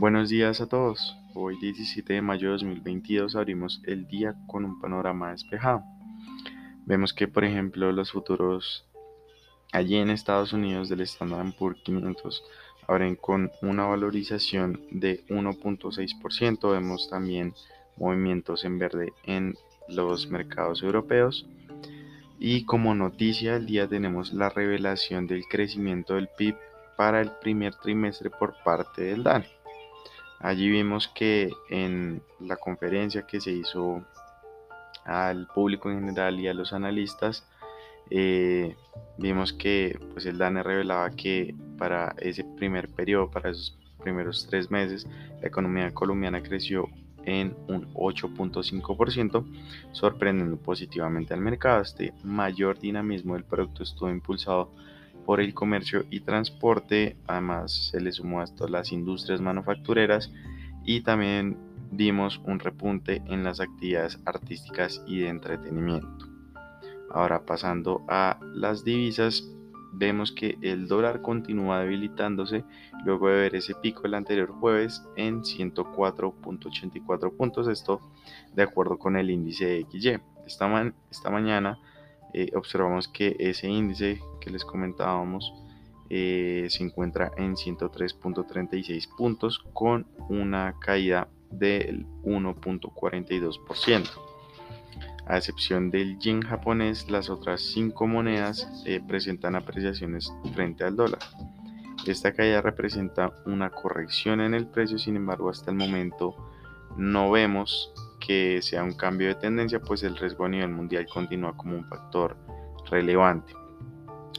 Buenos días a todos. Hoy 17 de mayo de 2022 abrimos el día con un panorama despejado. Vemos que por ejemplo los futuros allí en Estados Unidos del Standard Poor's 500 abren con una valorización de 1.6%. Vemos también movimientos en verde en los mercados europeos. Y como noticia del día tenemos la revelación del crecimiento del PIB para el primer trimestre por parte del DANE. Allí vimos que en la conferencia que se hizo al público en general y a los analistas, eh, vimos que pues el DANE revelaba que para ese primer periodo, para esos primeros tres meses, la economía colombiana creció en un 8.5%, sorprendiendo positivamente al mercado. Este mayor dinamismo del producto estuvo impulsado por el comercio y transporte, además se le sumó a esto las industrias manufactureras y también vimos un repunte en las actividades artísticas y de entretenimiento. Ahora pasando a las divisas, vemos que el dólar continúa debilitándose luego de ver ese pico el anterior jueves en 104.84 puntos, esto de acuerdo con el índice de XY. Esta, esta mañana eh, observamos que ese índice que les comentábamos eh, se encuentra en 103.36 puntos con una caída del 1.42%. A excepción del yen japonés, las otras cinco monedas eh, presentan apreciaciones frente al dólar. Esta caída representa una corrección en el precio, sin embargo, hasta el momento no vemos que sea un cambio de tendencia, pues el riesgo a nivel mundial continúa como un factor relevante.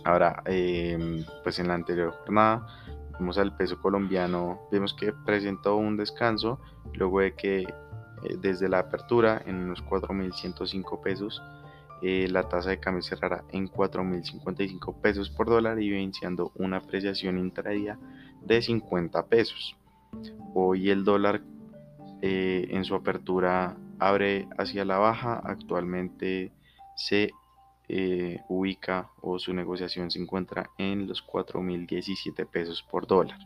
Ahora, em, pues en la anterior jornada vemos al peso colombiano, vemos que presentó un descanso luego de que eh, desde la apertura en unos 4.105 pesos. Eh, la tasa de cambio cerrará en 4.055 pesos por dólar y evidenciando una apreciación intradía de 50 pesos. Hoy el dólar eh, en su apertura abre hacia la baja, actualmente se ubica o su negociación se encuentra en los 4.017 pesos por dólar.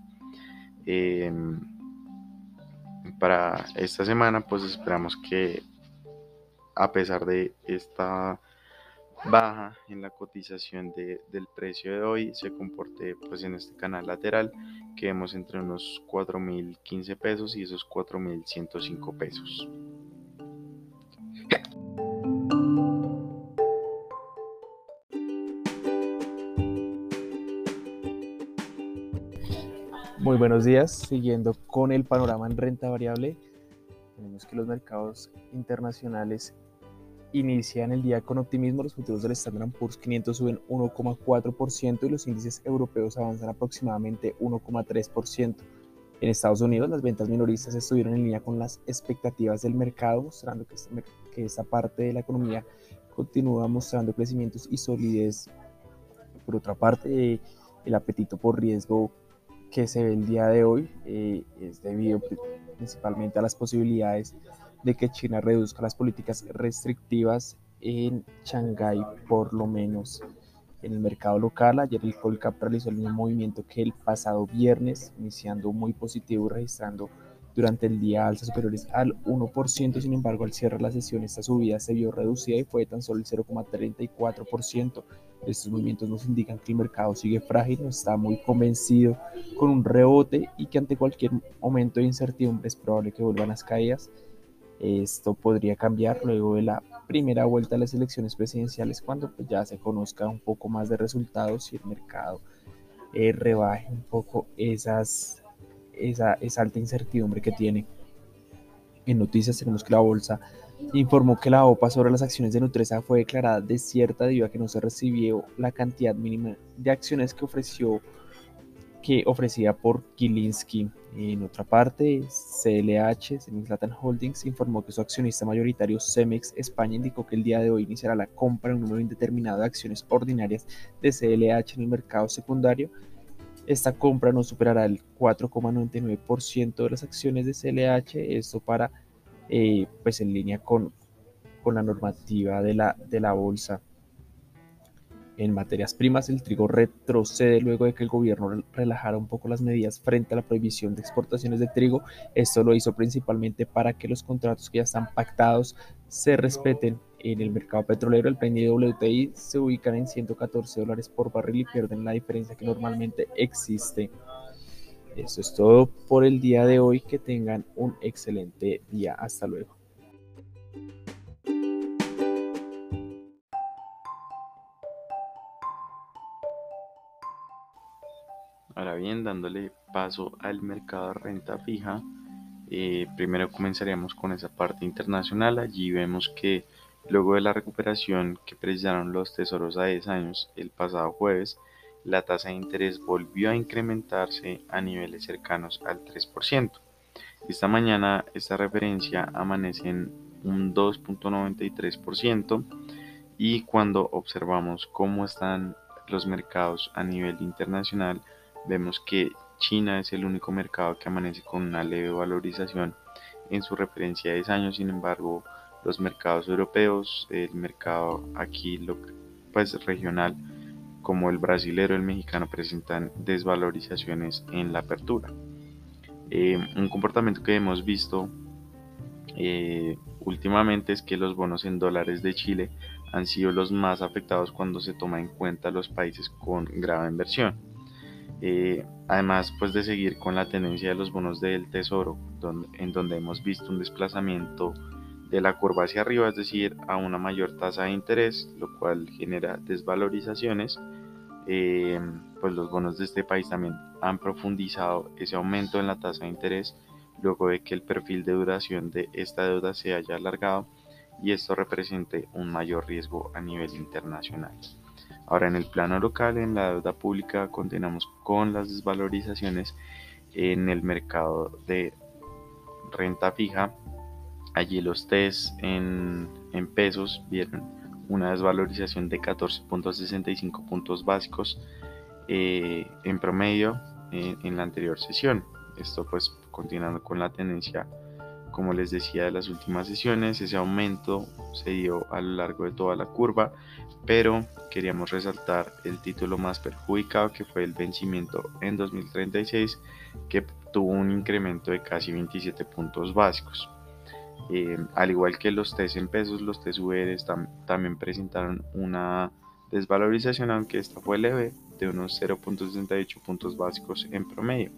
Em, para esta semana pues esperamos que a pesar de esta baja en la cotización del precio de hoy se comporte pues en este canal lateral que vemos entre unos 4.015 pesos y esos 4.105 pesos. Muy buenos días. Siguiendo con el panorama en renta variable, tenemos que los mercados internacionales inician el día con optimismo. Los futuros del Standard Poor's 500 suben 1,4% y los índices europeos avanzan aproximadamente 1,3%. En Estados Unidos, las ventas minoristas estuvieron en línea con las expectativas del mercado, mostrando que, este que esta parte de la economía continúa mostrando crecimientos y solidez. Por otra parte, el apetito por riesgo que se ve el día de hoy eh, es debido principalmente a las posibilidades de que China reduzca las políticas restrictivas en Shanghái, por lo menos en el mercado local. Ayer el Colcap realizó el mismo movimiento que el pasado viernes, iniciando muy positivo registrando durante el día alzas superiores al 1%, sin embargo al cierre de la sesión esta subida se vio reducida y fue tan solo el 0,34%. Estos movimientos nos indican que el mercado sigue frágil, no está muy convencido con un rebote y que ante cualquier momento de incertidumbre es probable que vuelvan las caídas. Esto podría cambiar luego de la primera vuelta a las elecciones presidenciales cuando pues, ya se conozca un poco más de resultados y el mercado eh, rebaje un poco esas esa, esa alta incertidumbre que tiene. En noticias tenemos que la bolsa informó que la OPA sobre las acciones de Nutresa fue declarada desierta debido a que no se recibió la cantidad mínima de acciones que ofreció que ofrecida por Gilinski. En otra parte, CLH, Semix Holdings, informó que su accionista mayoritario Cemex España indicó que el día de hoy iniciará la compra de un número indeterminado de acciones ordinarias de CLH en el mercado secundario. Esta compra no superará el 4,99% de las acciones de CLH, esto para, eh, pues en línea con, con la normativa de la, de la bolsa. En materias primas, el trigo retrocede luego de que el gobierno relajara un poco las medidas frente a la prohibición de exportaciones de trigo. Esto lo hizo principalmente para que los contratos que ya están pactados se respeten. En el mercado petrolero, el de WTI se ubican en 114 dólares por barril y pierden la diferencia que normalmente existe. Eso es todo por el día de hoy. Que tengan un excelente día. Hasta luego. Bien, dándole paso al mercado de renta fija, eh, primero comenzaríamos con esa parte internacional. Allí vemos que luego de la recuperación que precisaron los tesoros a 10 años el pasado jueves, la tasa de interés volvió a incrementarse a niveles cercanos al 3%. Esta mañana esta referencia amanece en un 2.93% y cuando observamos cómo están los mercados a nivel internacional, vemos que China es el único mercado que amanece con una leve valorización en su referencia de 10 años, sin embargo los mercados europeos, el mercado aquí pues regional como el brasilero, el mexicano presentan desvalorizaciones en la apertura. Eh, un comportamiento que hemos visto eh, últimamente es que los bonos en dólares de Chile han sido los más afectados cuando se toma en cuenta los países con grave inversión. Eh, además pues de seguir con la tendencia de los bonos del tesoro en donde hemos visto un desplazamiento de la curva hacia arriba es decir a una mayor tasa de interés lo cual genera desvalorizaciones eh, pues los bonos de este país también han profundizado ese aumento en la tasa de interés luego de que el perfil de duración de esta deuda se haya alargado y esto represente un mayor riesgo a nivel internacional. Ahora en el plano local, en la deuda pública, continuamos con las desvalorizaciones en el mercado de renta fija. Allí los test en, pesos vieron una desvalorización de 14.65 puntos básicos eh, en promedio en la anterior sesión. Esto pues continuando con la tendencia como les decía de las últimas sesiones, ese aumento se dio a lo largo de toda la curva, pero queríamos resaltar el título más perjudicado que fue el vencimiento en 2036, que tuvo un incremento de casi 27 puntos básicos. Eh, al igual que los TES en pesos, los TES también presentaron una desvalorización, aunque esta fue leve, de unos 0.68 puntos básicos en promedio.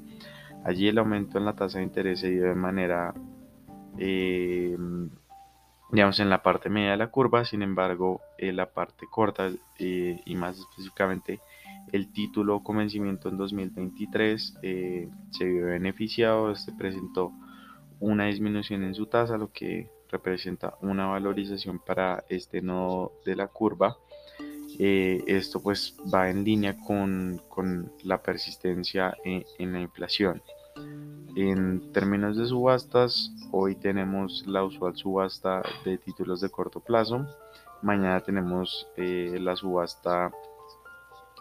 Allí el aumento en la tasa de interés se dio de manera eh, digamos en la parte media de la curva, sin embargo en la parte corta eh, y más específicamente el título convencimiento en 2023 eh, se vio beneficiado, este presentó una disminución en su tasa, lo que representa una valorización para este nodo de la curva. esto pues va en línea con, con la persistencia en la inflación. En términos de subastas, hoy tenemos la usual subasta de títulos de corto plazo. Mañana tenemos eh, la subasta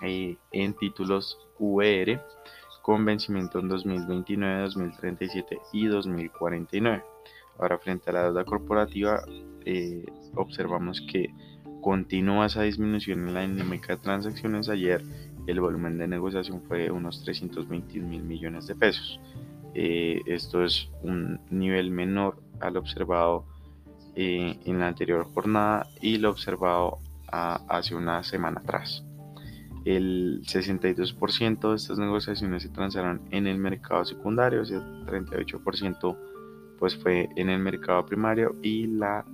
eh, en títulos VR con vencimiento en 2029, 2037 y 2049. Ahora frente a la deuda corporativa eh, observamos que continúa esa disminución en la dinámica de transacciones. Ayer el volumen de negociación fue de unos 321 mil millones de pesos. Eh, esto es un nivel menor al observado eh, en la anterior jornada y lo observado hace una semana atrás. El 62% de estas negociaciones se transaron en el mercado secundario, sea, 38% pues fue en el mercado primario y la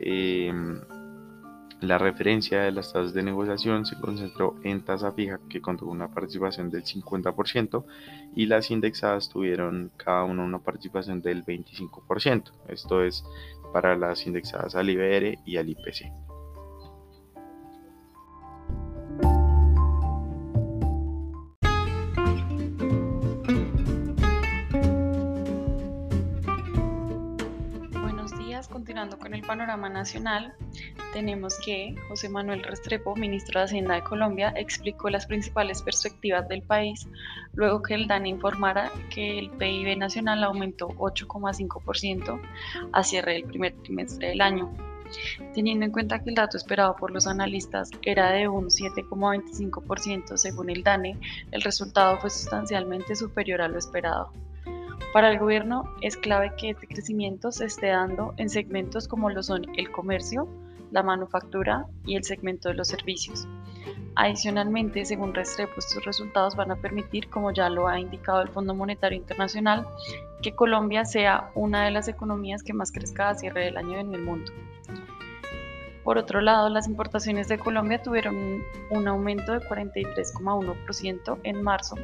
eh, la referencia de las tasas de negociación se concentró en tasa fija que contuvo una participación del 50% y las indexadas tuvieron cada una una participación del 25%. Esto es para las indexadas al IBR y al IPC. Panorama nacional, tenemos que José Manuel Restrepo, ministro de Hacienda de Colombia, explicó las principales perspectivas del país luego que el DANE informara que el PIB nacional aumentó 8,5% a cierre del primer trimestre del año. Teniendo en cuenta que el dato esperado por los analistas era de un 7,25% según el DANE, el resultado fue sustancialmente superior a lo esperado. Para el gobierno es clave que este crecimiento se esté dando en segmentos como lo son el comercio, la manufactura y el segmento de los servicios. Adicionalmente, según Restrepo, estos resultados van a permitir, como ya lo ha indicado el Fondo Monetario Internacional, que Colombia sea una de las economías que más crezca a cierre del año en el mundo. Por otro lado, las importaciones de Colombia tuvieron un aumento de 43,1% en marzo,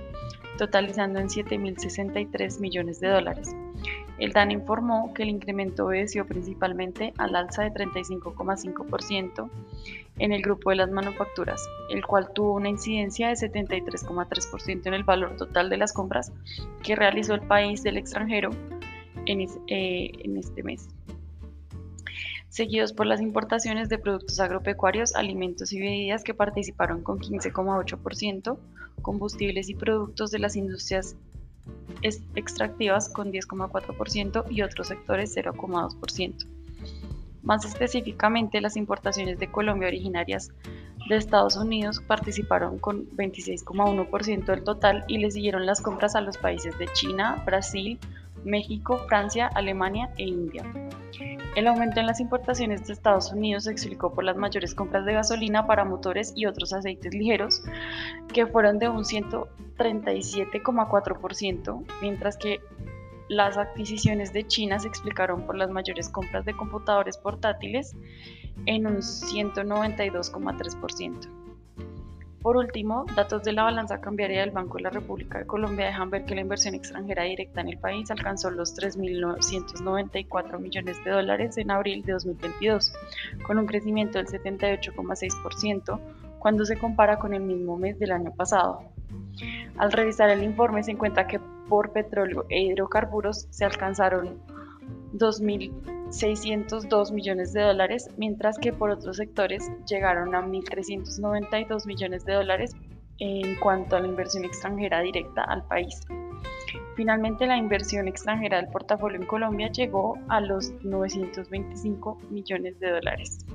totalizando en 7.063 millones de dólares. El DAN informó que el incremento obedeció principalmente al alza de 35,5% en el grupo de las manufacturas, el cual tuvo una incidencia de 73,3% en el valor total de las compras que realizó el país del extranjero en, eh, en este mes seguidos por las importaciones de productos agropecuarios, alimentos y bebidas que participaron con 15,8%, combustibles y productos de las industrias extractivas con 10,4% y otros sectores 0,2%. Más específicamente, las importaciones de Colombia originarias de Estados Unidos participaron con 26,1% del total y le siguieron las compras a los países de China, Brasil, México, Francia, Alemania e India. El aumento en las importaciones de Estados Unidos se explicó por las mayores compras de gasolina para motores y otros aceites ligeros, que fueron de un 137,4%, mientras que las adquisiciones de China se explicaron por las mayores compras de computadores portátiles en un 192,3%. Por último, datos de la balanza cambiaria del Banco de la República de Colombia dejan ver que la inversión extranjera directa en el país alcanzó los 3.994 millones de dólares en abril de 2022, con un crecimiento del 78,6% cuando se compara con el mismo mes del año pasado. Al revisar el informe se encuentra que por petróleo e hidrocarburos se alcanzaron 2.602 millones de dólares, mientras que por otros sectores llegaron a 1.392 millones de dólares en cuanto a la inversión extranjera directa al país. Finalmente, la inversión extranjera del portafolio en Colombia llegó a los 925 millones de dólares.